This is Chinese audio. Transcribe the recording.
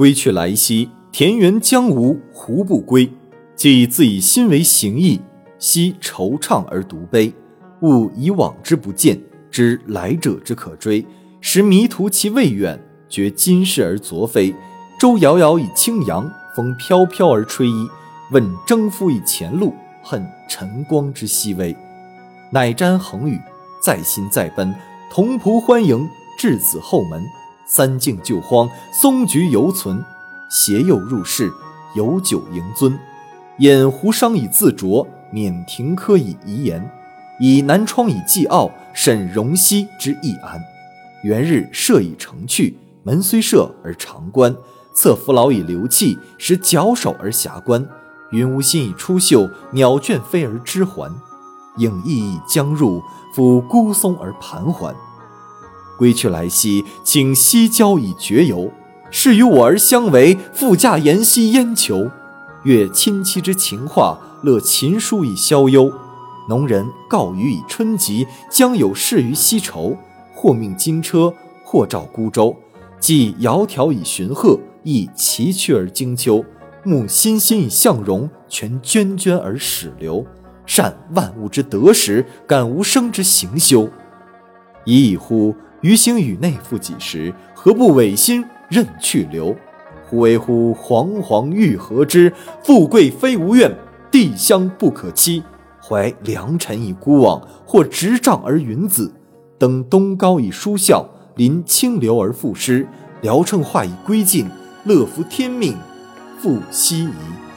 归去来兮，田园将芜胡不归？既自以心为形役，奚惆怅而独悲？勿以往之不见，知来者之可追，时迷途其未远，觉今是而昨非。舟遥遥以轻扬，风飘飘而吹衣。问征夫以前路，恨晨光之熹微。乃瞻衡宇，在心在奔。同仆欢迎，稚子后门。三径旧荒，松菊犹存。携幼入室，有酒盈樽。饮胡商以自酌，免庭科以遗言。以南窗以寄傲，审容膝之易安。元日设以成趣，门虽设而常关。侧扶老以流气，使矫首而遐观。云无心以出岫，鸟倦飞而知还。影翳翳将入，抚孤松而盘桓。归去来兮，请西郊以绝游。是与我而相违，复驾言兮焉求？乐亲戚之情话，乐琴书以消忧。农人告余以春及，将有事于西畴。或命金车，或召孤舟。既窈窕以寻壑，亦崎岖而经丘。慕欣欣以向荣，全涓涓而始流。善万物之得时，感无生之行休。已矣乎！余兴与内复几时？何不违心任去留？忽为乎惶惶欲何之？富贵非吾愿，帝乡不可期。怀良辰以孤往，或执杖而云子。登东皋以舒啸，临清流而赋诗。聊乘化以归尽，乐服天命。复奚疑。